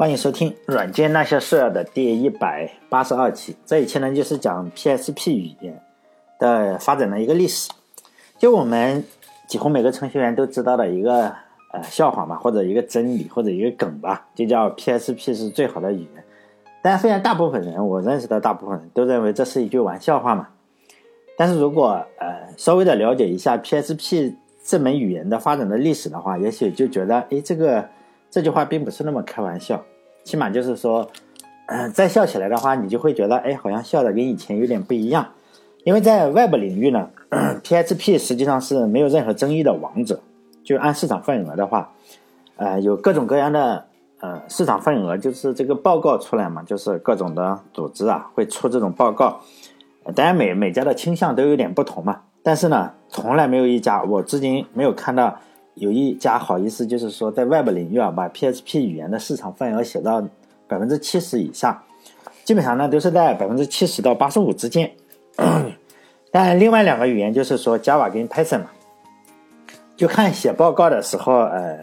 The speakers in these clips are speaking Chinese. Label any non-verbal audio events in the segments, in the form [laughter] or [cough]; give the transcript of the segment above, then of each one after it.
欢迎收听《软件那些事儿》的第一百八十二期。这一期呢，就是讲 PSP 语言的发展的一个历史。就我们几乎每个程序员都知道的一个呃笑话嘛，或者一个真理，或者一个梗吧，就叫 PSP 是最好的语言。但虽然大部分人，我认识的大部分人都认为这是一句玩笑话嘛，但是如果呃稍微的了解一下 PSP 这门语言的发展的历史的话，也许就觉得，哎，这个这句话并不是那么开玩笑。起码就是说，嗯，再笑起来的话，你就会觉得，哎，好像笑的跟以前有点不一样。因为在 Web 领域呢，PHP 实际上是没有任何争议的王者。就按市场份额的话，呃，有各种各样的呃市场份额，就是这个报告出来嘛，就是各种的组织啊会出这种报告。当然每每家的倾向都有点不同嘛，但是呢，从来没有一家我至今没有看到。有一家好意思，就是说在外部领域啊，把 PHP 语言的市场份额写到百分之七十以上，基本上呢都是在百分之七十到八十五之间。[coughs] 但另外两个语言就是说 Java 跟 Python 嘛，就看写报告的时候，呃，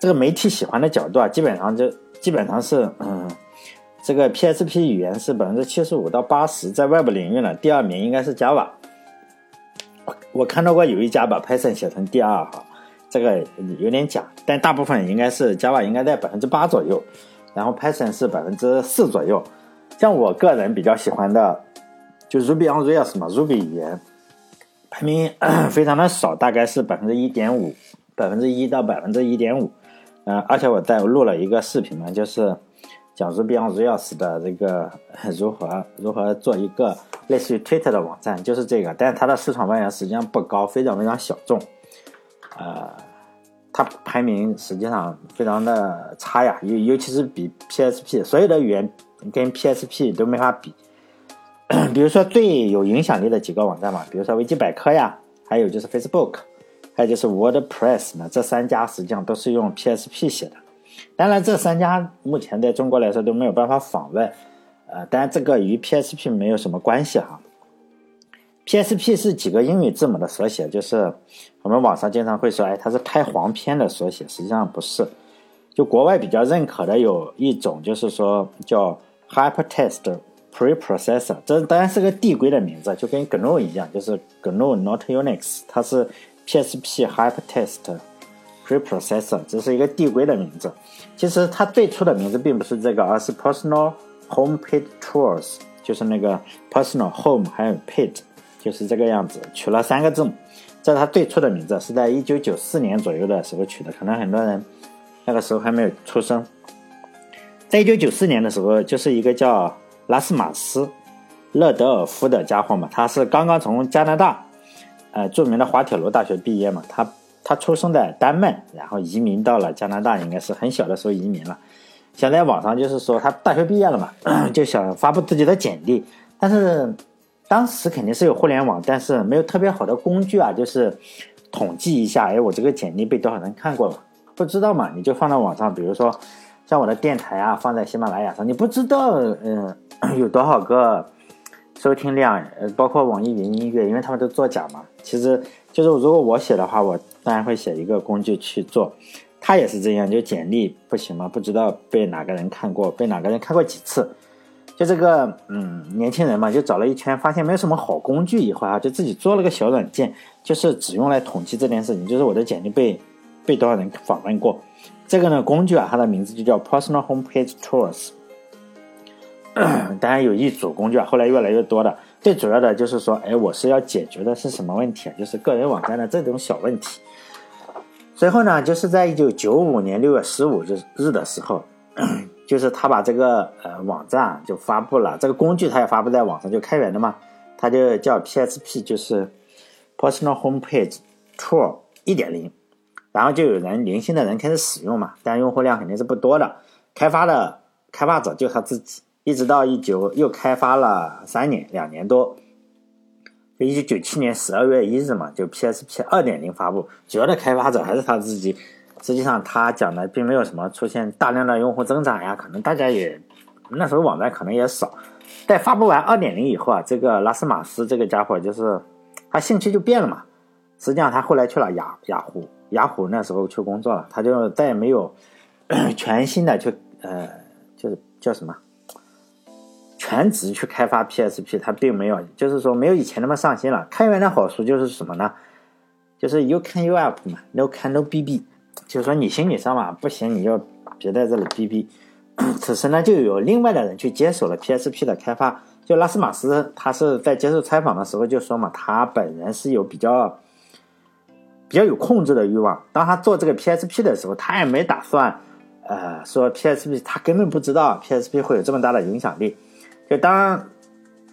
这个媒体喜欢的角度啊，基本上就基本上是，嗯，这个 PHP 语言是百分之七十五到八十，在外部领域呢，第二名应该是 Java。我看到过有一家把 Python 写成第二哈。这个有点假，但大部分应该是 Java 应该在百分之八左右，然后 Python 是百分之四左右。像我个人比较喜欢的，就 Ruby on Rails 嘛，Ruby 语言排名 [coughs] 非常的少，大概是百分之一点五，百分之一到百分之一点五。嗯，而且我在录了一个视频嘛，就是讲 Ruby on Rails 的这个 [laughs] 如何如何做一个类似于 Twitter 的网站，就是这个，但是它的市场份额实际上不高，非常非常小众，呃。它排名实际上非常的差呀，尤尤其是比 PSP 所有的语言跟 PSP 都没法比。[coughs] 比如说最有影响力的几个网站嘛，比如说维基百科呀，还有就是 Facebook，还有就是 WordPress 呢，这三家实际上都是用 PSP 写的。当然，这三家目前在中国来说都没有办法访问，呃，当然这个与 PSP 没有什么关系哈。PSP 是几个英语字母的缩写，就是我们网上经常会说，哎，它是拍黄片的缩写，实际上不是。就国外比较认可的有一种，就是说叫 Hypertext Preprocessor，这当然是个递归的名字，就跟 GNU 一样，就是 GNU Not Unix，它是 PSP Hypertext Preprocessor，这是一个递归的名字。其实它最初的名字并不是这个，而是 Personal Home Page Tools，就是那个 Personal Home 还有 Page。就是这个样子，取了三个字母，这是他最初的名字，是在一九九四年左右的时候取的，可能很多人那个时候还没有出生。在一九九四年的时候，就是一个叫拉斯马斯·勒德尔夫的家伙嘛，他是刚刚从加拿大，呃，著名的滑铁卢大学毕业嘛，他他出生在丹麦，然后移民到了加拿大，应该是很小的时候移民了。想在网上就是说他大学毕业了嘛，[coughs] 就想发布自己的简历，但是。当时肯定是有互联网，但是没有特别好的工具啊，就是统计一下，哎，我这个简历被多少人看过了？不知道嘛？你就放到网上，比如说像我的电台啊，放在喜马拉雅上，你不知道，嗯，[coughs] 有多少个收听量？呃，包括网易云音乐，因为他们都作假嘛。其实就是如果我写的话，我当然会写一个工具去做。他也是这样，就简历不行嘛，不知道被哪个人看过，被哪个人看过几次。就这个，嗯，年轻人嘛，就找了一圈，发现没有什么好工具，以后啊，就自己做了个小软件，就是只用来统计这件事情，就是我的简历被被多少人访问过。这个呢，工具啊，它的名字就叫 Personal Homepage Tools。[coughs] 当然有一组工具啊，后来越来越多的。最主要的就是说，哎，我是要解决的是什么问题啊？就是个人网站的这种小问题。随后呢，就是在一九九五年六月十五日日的时候。就是他把这个呃网站就发布了，这个工具他也发布在网上，就开源的嘛，他就叫 PSP，就是 Personal Homepage Tool 一点零，然后就有人零星的人开始使用嘛，但用户量肯定是不多的，开发的开发者就他自己，一直到一九又开发了三年两年多，就一九九七年十二月一日嘛，就 PSP 二点零发布，主要的开发者还是他自己。实际上，他讲的并没有什么出现大量的用户增长呀，可能大家也那时候网站可能也少。在发布完二点零以后啊，这个拉斯马斯这个家伙就是他兴趣就变了嘛。实际上，他后来去了雅雅虎，雅虎那时候去工作了，他就再也没有 [coughs] 全新的去呃就是叫什么全职去开发 PSP，他并没有，就是说没有以前那么上心了。开源的好处就是什么呢？就是 You can you up 嘛，No can no BB，就是说你行你上嘛，不行你就别在这里逼逼。[coughs] 此时呢，就有另外的人去接手了 PSP 的开发。就拉斯马斯，他是在接受采访的时候就说嘛，他本人是有比较比较有控制的欲望。当他做这个 PSP 的时候，他也没打算，呃，说 PSP，他根本不知道 PSP 会有这么大的影响力。就当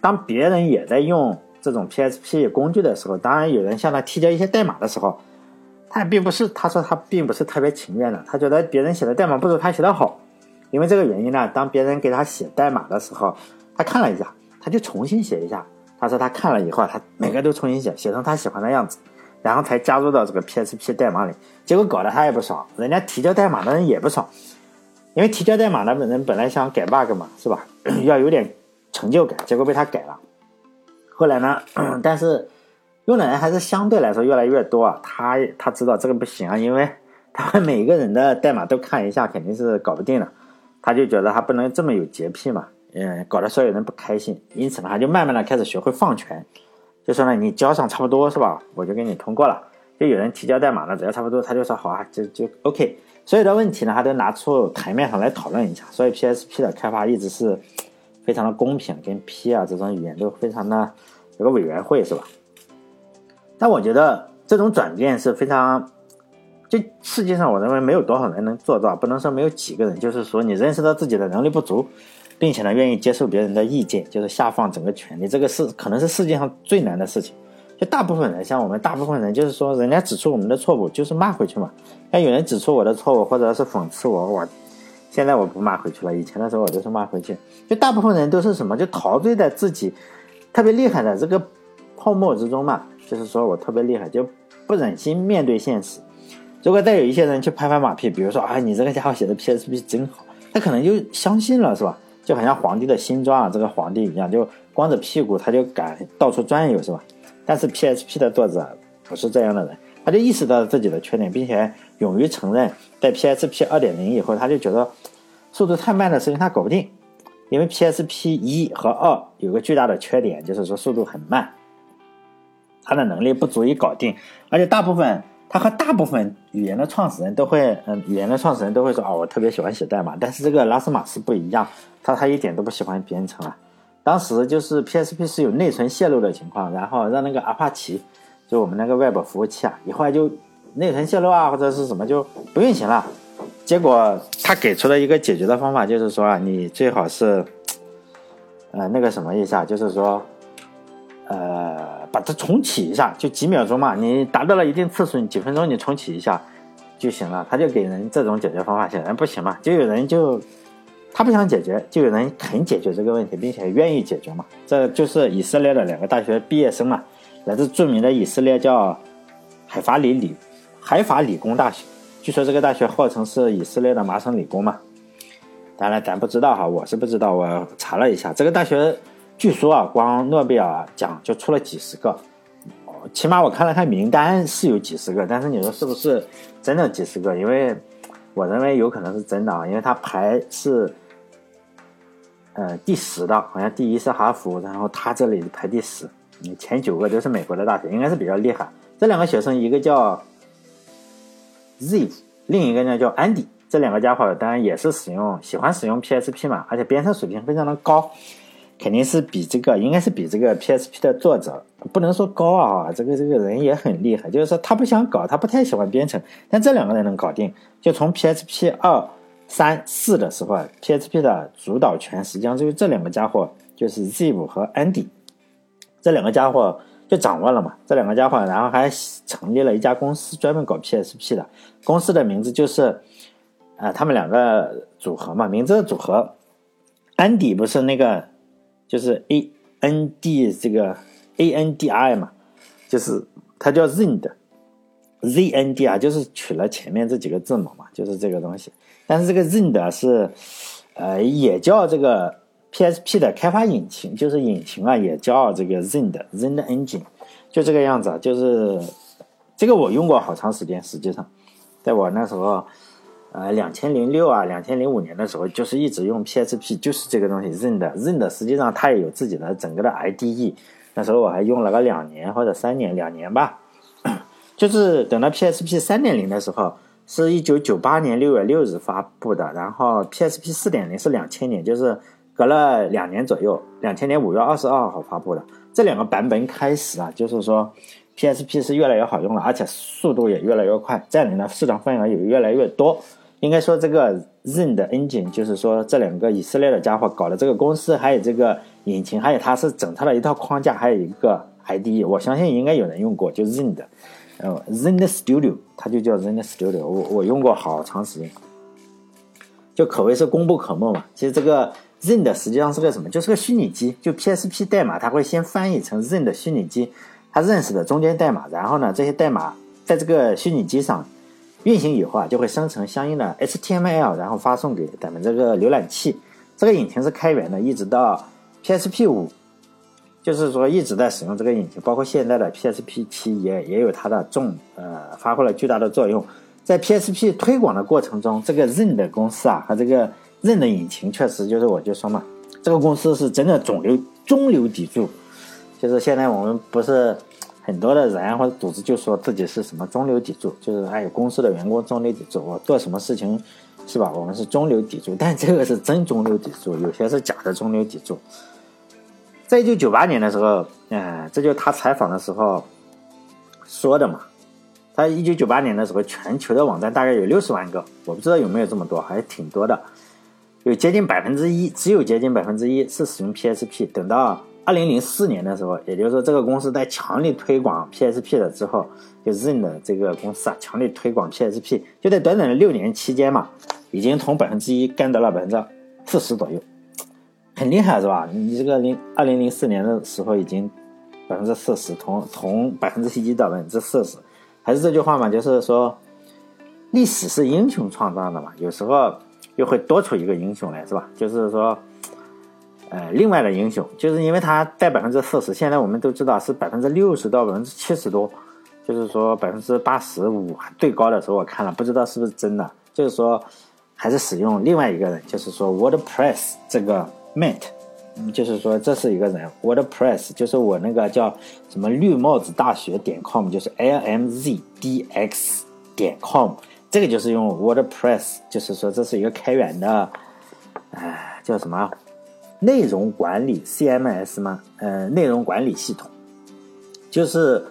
当别人也在用这种 PSP 工具的时候，当然有人向他提交一些代码的时候，但并不是，他说他并不是特别情愿的，他觉得别人写的代码不如他写的好。因为这个原因呢，当别人给他写代码的时候，他看了一下。他就重新写一下，他说他看了以后，他每个都重新写，写成他喜欢的样子，然后才加入到这个 PSP 代码里。结果搞得他也不爽，人家提交代码的人也不爽，因为提交代码的人本来想改 bug 嘛，是吧？[coughs] 要有点成就感，结果被他改了。后来呢，[coughs] 但是用的人还是相对来说越来越多啊。他他知道这个不行啊，因为他们每个人的代码都看一下，肯定是搞不定的。他就觉得他不能这么有洁癖嘛。嗯，搞得所有人不开心，因此呢，他就慢慢的开始学会放权，就说呢，你交上差不多是吧，我就给你通过了。就有人提交代码了，只要差不多，他就说好啊，就就 OK。所有的问题呢，他都拿出台面上来讨论一下。所以 PSP 的开发一直是非常的公平，跟 P 啊这种语言都非常的有个委员会是吧？但我觉得这种转变是非常，就世界上我认为没有多少人能做到，不能说没有几个人，就是说你认识到自己的能力不足。并且呢，愿意接受别人的意见，就是下放整个权利，这个是可能是世界上最难的事情。就大部分人，像我们大部分人，就是说，人家指出我们的错误，就是骂回去嘛。那有人指出我的错误，或者是讽刺我，我现在我不骂回去了。以前的时候，我就是骂回去。就大部分人都是什么，就陶醉在自己特别厉害的这个泡沫之中嘛。就是说我特别厉害，就不忍心面对现实。如果再有一些人去拍拍马屁，比如说啊，你这个家伙写的 PSP 真好，他可能就相信了，是吧？就好像皇帝的新装啊，这个皇帝一样，就光着屁股他就敢到处转悠，是吧？但是 PSP 的作者不是这样的人，他就意识到自己的缺点，并且勇于承认，在 PSP 二点零以后，他就觉得速度太慢的事情他搞不定，因为 PSP 一和二有个巨大的缺点，就是说速度很慢，他的能力不足以搞定，而且大部分。他和大部分语言的创始人都会，嗯，语言的创始人都会说，哦，我特别喜欢写代码。但是这个拉斯马斯不一样，他他一点都不喜欢编程啊。当时就是 PSP 是有内存泄露的情况，然后让那个阿帕奇，就我们那个 Web 服务器啊，一会儿就内存泄露啊，或者是什么就不运行了。结果他给出了一个解决的方法，就是说啊，你最好是，呃，那个什么一下，就是说，呃。把它重启一下，就几秒钟嘛。你达到了一定次数，你几分钟你重启一下就行了。他就给人这种解决方法，显然不行嘛。就有人就他不想解决，就有人肯解决这个问题，并且愿意解决嘛。这就是以色列的两个大学毕业生嘛，来自著名的以色列叫海法里理海法理工大学。据说这个大学号称是以色列的麻省理工嘛。当然咱不知道哈，我是不知道。我查了一下这个大学。据说啊，光诺贝尔奖就出了几十个，起码我看了看名单是有几十个，但是你说是不是真的几十个？因为我认为有可能是真的啊，因为他排是呃第十的，好像第一是哈佛，然后他这里排第十，前九个都是美国的大学，应该是比较厉害。这两个学生，一个叫 Z，另一个呢叫 Andy，这两个家伙当然也是使用喜欢使用 PSP 嘛，而且编程水平非常的高。肯定是比这个，应该是比这个 PSP 的作者不能说高啊，这个这个人也很厉害。就是说他不想搞，他不太喜欢编程，但这两个人能搞定。就从 PSP 二、三、四的时候，PSP 的主导权实际上就是这两个家伙，就是 Ziv 和 Andy，这两个家伙就掌握了嘛。这两个家伙，然后还成立了一家公司，专门搞 PSP 的。公司的名字就是，呃，他们两个组合嘛，名字的组合。Andy 不是那个。就是 A N D 这个 A N D I 嘛，就是它叫 Zend，Z N D 啊，就是取了前面这几个字母嘛，就是这个东西。但是这个 Zend 是，呃，也叫这个 P S P 的开发引擎，就是引擎啊，也叫这个 Zend，Zend Engine，就这个样子啊。就是这个我用过好长时间，实际上，在我那时候，呃，两千零六啊，两千零五年的时候，就是一直用 PSP，就是这个东西 Zend，Zend 实际上它也有自己的整个的 IDE，那时候我还用了个两年或者三年，两年吧，[coughs] 就是等到 PSP 三点零的时候，是一九九八年六月六日发布的，然后 PSP 四点零是两千年，就是隔了两年左右，两千年五月二十二号发布的，这两个版本开始啊，就是说 PSP 是越来越好用了，而且速度也越来越快，占领的市场份额也越来越多。应该说，这个 Zen 的 engine 就是说，这两个以色列的家伙搞的这个公司，还有这个引擎，还有它是整套的一套框架，还有一个 IDE，我相信应该有人用过，就 Zen 的，呃，Zen 的 Studio，它就叫 Zen Studio，我我用过好长时间，就可谓是功不可没嘛。其实这个 Zen 的实际上是个什么？就是个虚拟机，就 PSP 代码，它会先翻译成 Zen 的虚拟机它认识的中间代码，然后呢，这些代码在这个虚拟机上。运行以后啊，就会生成相应的 HTML，然后发送给咱们这个浏览器。这个引擎是开源的，一直到 PSP 五，就是说一直在使用这个引擎。包括现在的 PSP 七也也有它的重呃发挥了巨大的作用。在 PSP 推广的过程中，这个任的公司啊和这个任的引擎确实就是我就说嘛，这个公司是真的中流中流砥柱。就是现在我们不是。很多的人或者组织就说自己是什么中流砥柱，就是哎，公司的员工中流砥柱，我做什么事情，是吧？我们是中流砥柱，但这个是真中流砥柱，有些是假的中流砥柱。在一九九八年的时候，嗯，这就是他采访的时候说的嘛。他一九九八年的时候，全球的网站大概有六十万个，我不知道有没有这么多，还挺多的，有接近百分之一，只有接近百分之一是使用 PSP。等到二零零四年的时候，也就是说，这个公司在强力推广 PSP 的之后，就 Zen 的这个公司啊，强力推广 PSP，就在短短的六年期间嘛，已经从百分之一干到了百分之四十左右，很厉害是吧？你这个零二零零四年的时候已经百分之四十，从从百分之一到百分之四十，还是这句话嘛，就是说，历史是英雄创造的嘛，有时候又会多出一个英雄来，是吧？就是说。呃，另外的英雄，就是因为它带百分之四十，现在我们都知道是百分之六十到百分之七十多，就是说百分之八十五最高的时候我看了，不知道是不是真的，就是说还是使用另外一个人，就是说 WordPress 这个 Matt，就是说这是一个人，WordPress 就是我那个叫什么绿帽子大学点 com，就是 lmzdx 点 com，这个就是用 WordPress，就是说这是一个开源的，哎，叫什么？内容管理 CMS 吗？呃，内容管理系统，就是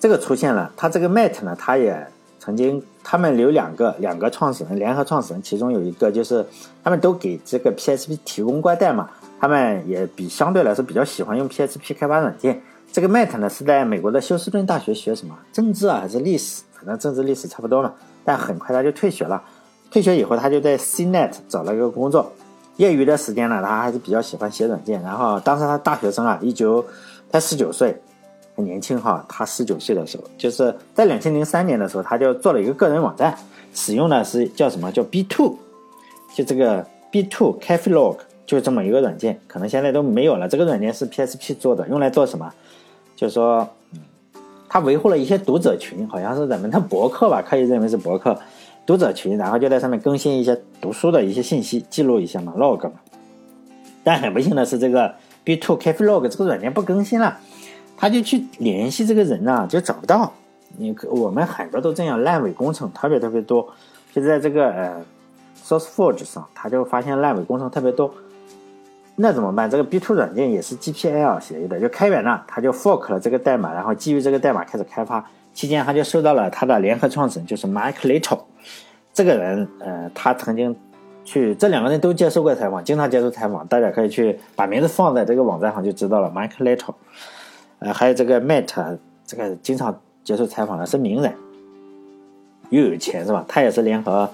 这个出现了。他这个 Matt 呢，他也曾经，他们有两个两个创始人，联合创始人，其中有一个就是他们都给这个 PSP 提供过代码，他们也比相对来说比较喜欢用 PSP 开发软件。这个 Matt 呢是在美国的休斯顿大学学什么政治啊还是历史？可能政治历史差不多嘛。但很快他就退学了，退学以后他就在 CNET 找了一个工作。业余的时间呢，他还是比较喜欢写软件。然后当时他大学生啊，一九，他十九岁，很年轻哈。他十九岁的时候，就是在两千零三年的时候，他就做了一个个人网站，使用的是叫什么叫 B Two，就这个 B Two Cafe Log，就这么一个软件，可能现在都没有了。这个软件是 PSP 做的，用来做什么？就是说，嗯，他维护了一些读者群，好像是咱们的博客吧，可以认为是博客。读者群，然后就在上面更新一些读书的一些信息，记录一下嘛，log 嘛。但很不幸的是，这个 B Two Cafe Log 这个软件不更新了，他就去联系这个人呢，就找不到。你我们很多都这样，烂尾工程特别特别多。就在这个呃 SourceForge 上，他就发现烂尾工程特别多。那怎么办？这个 B Two 软件也是 GPL 协议的，就开源了，他就 fork 了这个代码，然后基于这个代码开始开发。期间，他就收到了他的联合创始人，就是 Mike Little 这个人。呃，他曾经去这两个人都接受过采访，经常接受采访，大家可以去把名字放在这个网站上就知道了。Mike Little，呃，还有这个 Matt，这个经常接受采访的是名人，又有钱是吧？他也是联合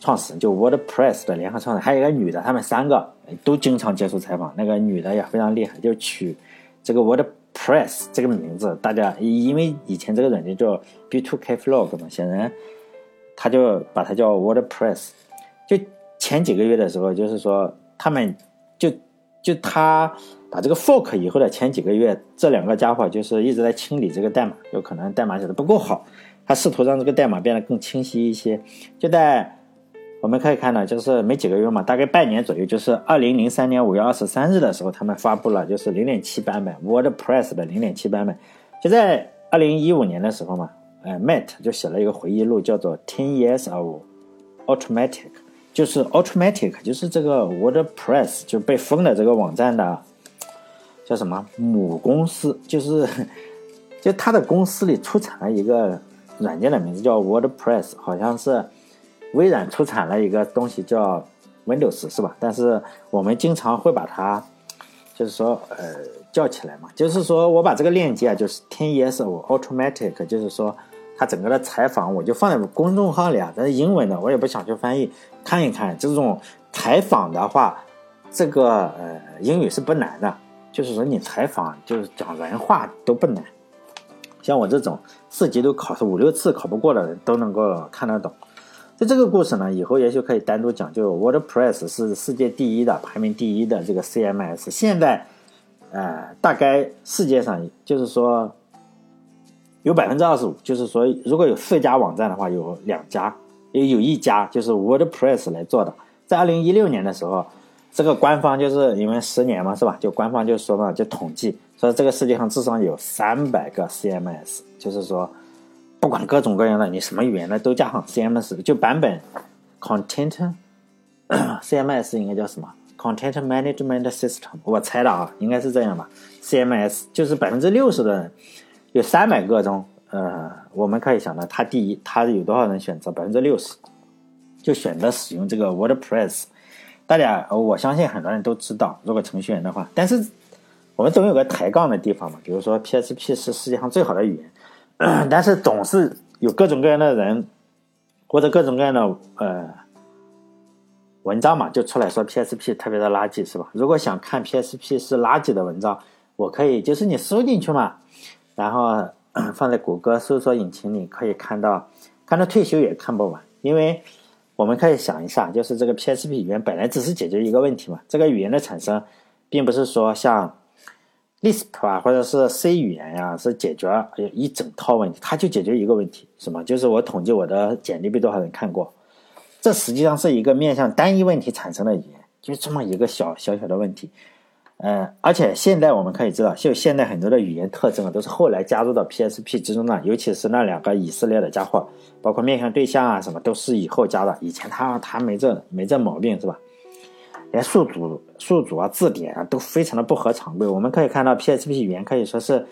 创始人，就 WordPress 的联合创始人。还有一个女的，他们三个都经常接受采访。那个女的也非常厉害，就取这个 Word。Press 这个名字，大家因为以前这个软件叫 B2K Flog 嘛，显然他就把它叫 WordPress。就前几个月的时候，就是说他们就就他把这个 fork 以后的前几个月，这两个家伙就是一直在清理这个代码，有可能代码写的不够好，他试图让这个代码变得更清晰一些。就在我们可以看到，就是没几个月嘛，大概半年左右，就是二零零三年五月二十三日的时候，他们发布了就是零点七版本 WordPress 的零点七版本。就在二零一五年的时候嘛，呃，Matt 就写了一个回忆录，叫做 Ten Years of Automatic，就是 Automatic，就是这个 WordPress 就被封的这个网站的叫什么母公司，就是就他的公司里出产了一个软件的名字叫 WordPress，好像是。微软出产了一个东西叫 Windows，是吧？但是我们经常会把它，就是说，呃，叫起来嘛。就是说我把这个链接啊，就是 Ten Years of Automatic，就是说它整个的采访，我就放在公众号里啊。但是英文的，我也不想去翻译，看一看这种采访的话，这个呃英语是不难的。就是说你采访就是讲人话都不难，像我这种四级都考五六次考不过的人都能够看得懂。就这个故事呢，以后也许可以单独讲。就 WordPress 是世界第一的，排名第一的这个 CMS。现在，呃，大概世界上就是说有百分之二十五，就是说如果有四家网站的话，有两家，有有一家就是 WordPress 来做的。在二零一六年的时候，这个官方就是因为十年嘛，是吧？就官方就说嘛，就统计说这个世界上至少有三百个 CMS，就是说。不管各种各样的，你什么语言的都加上 CMS，就版本 content [coughs] CMS 应该叫什么 content management system，我猜的啊，应该是这样吧。CMS 就是百分之六十的人，有三百个中，呃，我们可以想到它第一，它有多少人选择？百分之六十就选择使用这个 WordPress。大家，我相信很多人都知道，如果程序员的话，但是我们总有个抬杠的地方嘛，比如说 PHP 是世界上最好的语言。但是总是有各种各样的人，或者各种各样的呃文章嘛，就出来说 PSP 特别的垃圾，是吧？如果想看 PSP 是垃圾的文章，我可以就是你搜进去嘛，然后放在谷歌搜索引擎里可以看到，看到退休也看不完。因为我们可以想一下，就是这个 PSP 语言本来只是解决一个问题嘛，这个语言的产生，并不是说像。Lisp 啊，或者是 C 语言呀，是解决一整套问题，它就解决一个问题，什么？就是我统计我的简历被多少人看过，这实际上是一个面向单一问题产生的语言，就这么一个小小小的问题。嗯，而且现在我们可以知道，就现在很多的语言特征啊，都是后来加入到 PSP 之中的，尤其是那两个以色列的家伙，包括面向对象啊什么，都是以后加的，以前他他没这没这毛病，是吧？连宿主、宿主啊、字典啊都非常的不合常规。我们可以看到，PHP 语言可以说是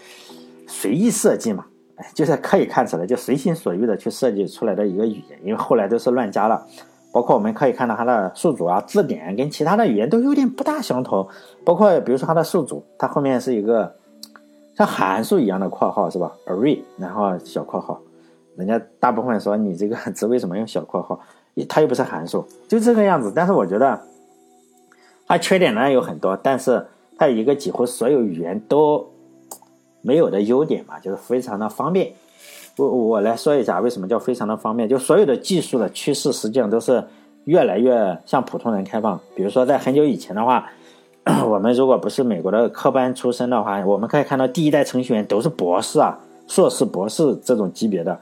随意设计嘛，哎，就是可以看出来就随心所欲的去设计出来的一个语言。因为后来都是乱加了，包括我们可以看到它的宿主啊、字典跟其他的语言都有点不大相同。包括比如说它的宿主，它后面是一个像函数一样的括号是吧？array，然后小括号。人家大部分说你这个值为什么用小括号？它又不是函数，就这个样子。但是我觉得。它缺点呢有很多，但是它有一个几乎所有语言都没有的优点嘛，就是非常的方便。我我来说一下为什么叫非常的方便，就所有的技术的趋势实际上都是越来越向普通人开放。比如说在很久以前的话，我们如果不是美国的科班出身的话，我们可以看到第一代程序员都是博士啊、硕士、博士这种级别的。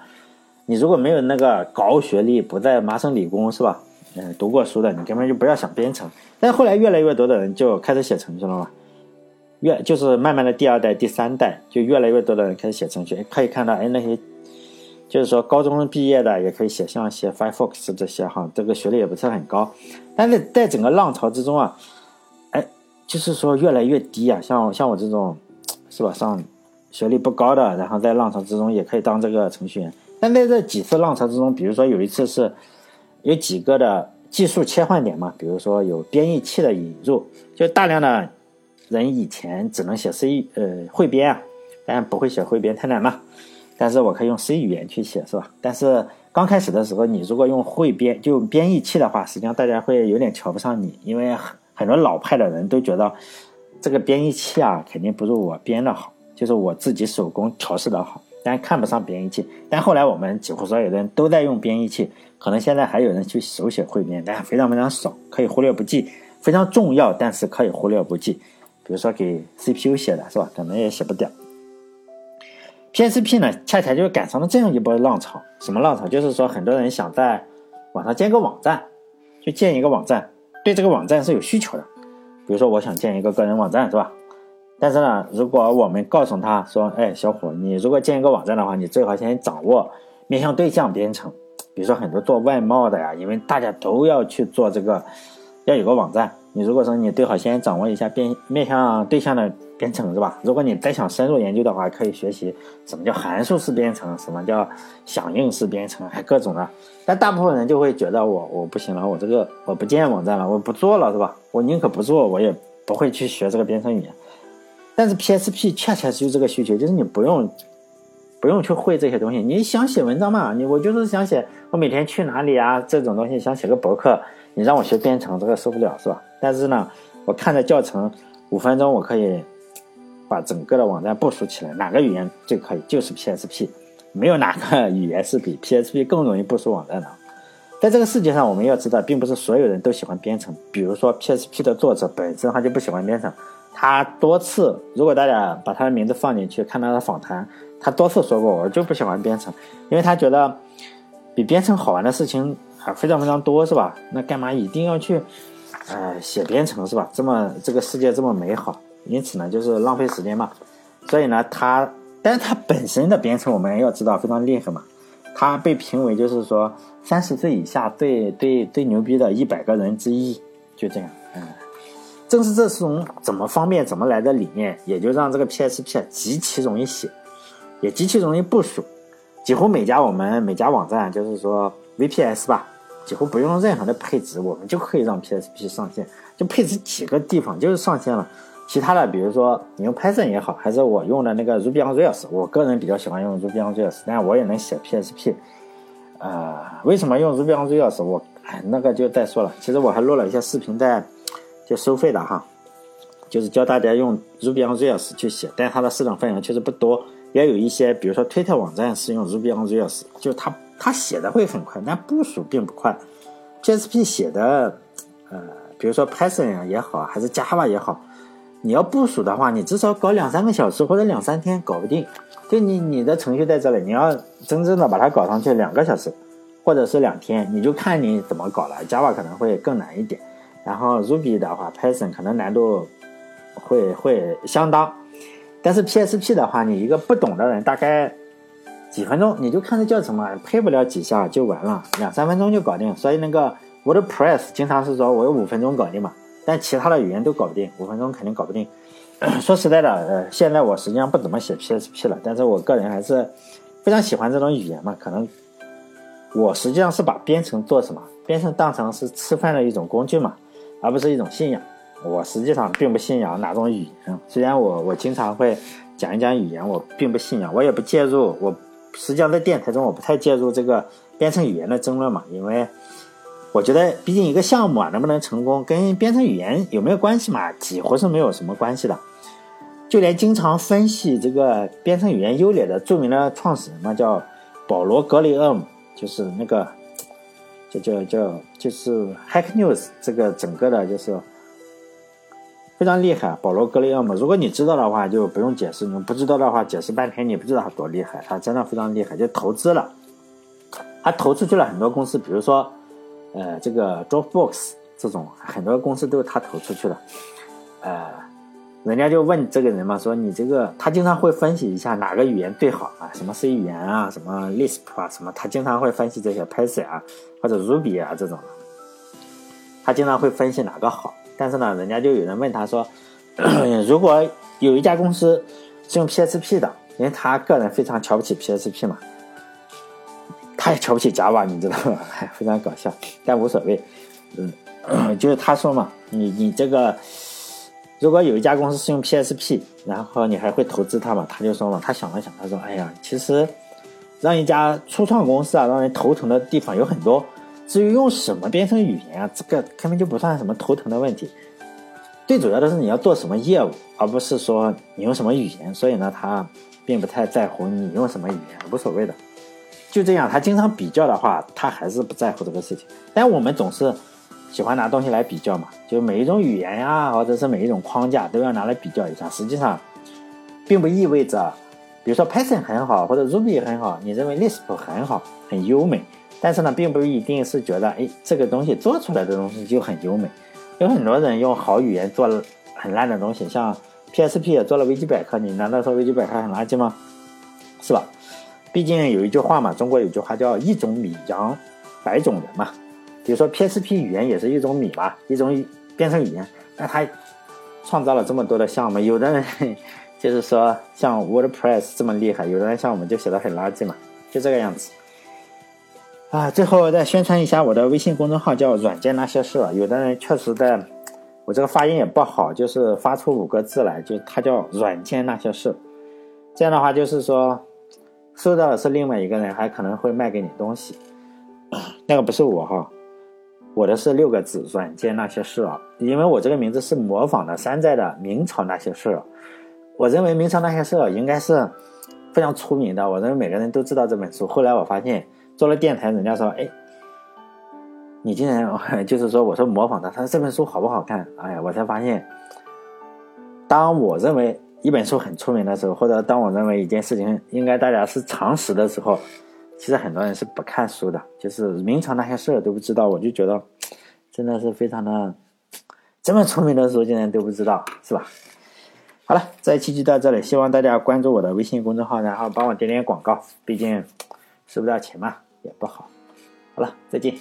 你如果没有那个高学历，不在麻省理工是吧？嗯，读过书的你根本就不要想编程。但后来越来越多的人就开始写程序了嘛，越就是慢慢的第二代、第三代就越来越多的人开始写程序。可以看到，哎，那些就是说高中毕业的也可以写，像写 Firefox 这些哈，这个学历也不是很高。但是在整个浪潮之中啊，哎，就是说越来越低啊，像像我这种是吧，上学历不高的，然后在浪潮之中也可以当这个程序员。但在这几次浪潮之中，比如说有一次是。有几个的技术切换点嘛？比如说有编译器的引入，就大量的人以前只能写 C 呃汇编啊，但不会写汇编太难了，但是我可以用 C 语言去写是吧？但是刚开始的时候，你如果用汇编就编译器的话，实际上大家会有点瞧不上你，因为很很多老派的人都觉得这个编译器啊肯定不如我编的好，就是我自己手工调试的好。但看不上编译器，但后来我们几乎所有的人都在用编译器，可能现在还有人去手写汇编，但非常非常少，可以忽略不计。非常重要，但是可以忽略不计。比如说给 CPU 写的是吧，可能也写不掉。PSP 呢，恰恰就赶上了这样一波浪潮。什么浪潮？就是说很多人想在网上建个网站，去建一个网站，对这个网站是有需求的。比如说，我想建一个个人网站，是吧？但是呢，如果我们告诉他说：“哎，小伙，你如果建一个网站的话，你最好先掌握面向对象编程。比如说很多做外贸的呀，因为大家都要去做这个，要有个网站。你如果说你最好先掌握一下编面向对象的编程，是吧？如果你再想深入研究的话，可以学习什么叫函数式编程，什么叫响应式编程，还各种的。但大部分人就会觉得我我不行了，我这个我不建网站了，我不做了，是吧？我宁可不做，我也不会去学这个编程语言。但是 PSP 恰恰是有这个需求，就是你不用不用去会这些东西，你想写文章嘛？你我就是想写，我每天去哪里啊？这种东西想写个博客，你让我学编程，这个受不了是吧？但是呢，我看着教程，五分钟我可以把整个的网站部署起来。哪个语言最可以？就是 PSP，没有哪个语言是比 PSP 更容易部署网站的。在这个世界上，我们要知道，并不是所有人都喜欢编程。比如说 PSP 的作者本身他就不喜欢编程。他多次，如果大家把他的名字放进去看他的访谈，他多次说过，我就不喜欢编程，因为他觉得比编程好玩的事情还非常非常多，是吧？那干嘛一定要去，呃，写编程是吧？这么这个世界这么美好，因此呢，就是浪费时间嘛。所以呢，他，但是他本身的编程我们要知道非常厉害嘛，他被评为就是说三十岁以下最最最牛逼的一百个人之一，就这样，正是这种怎么方便怎么来的理念，也就让这个 PSP 极其容易写，也极其容易部署。几乎每家我们每家网站，就是说 VPS 吧，几乎不用任何的配置，我们就可以让 PSP 上线。就配置几个地方就是上线了。其他的，比如说你用 Python 也好，还是我用的那个 Ruby on Rails，我个人比较喜欢用 Ruby on Rails，但我也能写 PSP。呃，为什么用 Ruby on Rails？我，那个就再说了。其实我还录了一些视频在。就收费的哈，就是教大家用 Ruby on Rails 去写，但是它的市场份额确实不多。也有一些，比如说推特网站是用 Ruby on Rails，就是它它写的会很快，但部署并不快。PSP 写的，呃，比如说 Python 也好，还是 Java 也好，你要部署的话，你至少搞两三个小时或者两三天搞不定。就你你的程序在这里，你要真正的把它搞上去，两个小时或者是两天，你就看你怎么搞了。Java 可能会更难一点。然后 Ruby 的话，Python 可能难度会会相当，但是 PSP 的话，你一个不懂的人，大概几分钟你就看这教程嘛，配不了几下就完了，两三分钟就搞定。所以那个 WordPress 经常是说我有五分钟搞定嘛，但其他的语言都搞不定，五分钟肯定搞不定。[coughs] 说实在的，呃，现在我实际上不怎么写 PSP 了，但是我个人还是非常喜欢这种语言嘛，可能我实际上是把编程做什么，编程当成是吃饭的一种工具嘛。而不是一种信仰，我实际上并不信仰哪种语言。虽然我我经常会讲一讲语言，我并不信仰，我也不介入。我实际上在电台中，我不太介入这个编程语言的争论嘛，因为我觉得，毕竟一个项目啊能不能成功，跟编程语言有没有关系嘛？几乎是没有什么关系的。就连经常分析这个编程语言优劣的著名的创始人嘛，叫保罗·格雷厄姆，就是那个。就叫叫就是 Hack News 这个整个的就是非常厉害，保罗·格雷厄姆。如果你知道的话，就不用解释；你不知道的话，解释半天你不知道他多厉害。他真的非常厉害，就投资了，他投出去了很多公司，比如说呃这个 Dropbox 这种很多公司都是他投出去的，呃。人家就问这个人嘛，说你这个，他经常会分析一下哪个语言最好啊，什么 C 语言啊，什么 Lisp 啊，什么，他经常会分析这些 Python 啊，或者 Ruby 啊这种，他经常会分析哪个好。但是呢，人家就有人问他说，[clears throat] 如果有一家公司是用 PSP 的，因为他个人非常瞧不起 PSP 嘛，他也瞧不起 Java，你知道吗？[laughs] 非常搞笑，但无所谓。嗯，[clears throat] 就是他说嘛，你你这个。如果有一家公司是用 PSP，然后你还会投资它吗？他就说嘛，他想了想，他说：“哎呀，其实让一家初创公司啊，让人头疼的地方有很多。至于用什么编程语言啊，这个根本就不算什么头疼的问题。最主要的是你要做什么业务，而不是说你用什么语言。所以呢，他并不太在乎你用什么语言，无所谓的。就这样，他经常比较的话，他还是不在乎这个事情。但我们总是。喜欢拿东西来比较嘛，就每一种语言呀，或者是每一种框架都要拿来比较一下。实际上，并不意味着比如说 Python 很好，或者 Ruby 很好，你认为 Lisp 很好，很优美，但是呢，并不一定是觉得，哎，这个东西做出来的东西就很优美。有很多人用好语言做了很烂的东西，像 PSP 也做了维基百科，你难道说维基百科很垃圾吗？是吧？毕竟有一句话嘛，中国有句话叫“一种米养百种人”嘛。比如说 PSP 语言也是一种米吧，一种编程语言，那它创造了这么多的项目，有的人。就是说，像 WordPress 这么厉害，有的人像我们就写的很垃圾嘛，就这个样子。啊，最后再宣传一下我的微信公众号，叫“软件那些事”。有的人确实在，我这个发音也不好，就是发出五个字来，就它叫“软件那些事”。这样的话，就是说，收到的是另外一个人，还可能会卖给你东西。[coughs] 那个不是我哈，我的是六个字“软件那些事”啊，因为我这个名字是模仿的山寨的明朝那些事。我认为明朝那些事应该是非常出名的，我认为每个人都知道这本书。后来我发现做了电台，人家说：“哎，你竟然 [laughs] 就是说，我说模仿他，他说这本书好不好看？”哎呀，我才发现，当我认为一本书很出名的时候，或者当我认为一件事情应该大家是常识的时候，其实很多人是不看书的，就是明朝那些事儿都不知道。我就觉得 [tsk] 真的是非常的 [tsk] 这么聪明的书，竟然都不知道，是吧？好了，这一期就到这里，希望大家关注我的微信公众号，然后帮我点点广告，毕竟收不到钱嘛，也不好。好了，再见。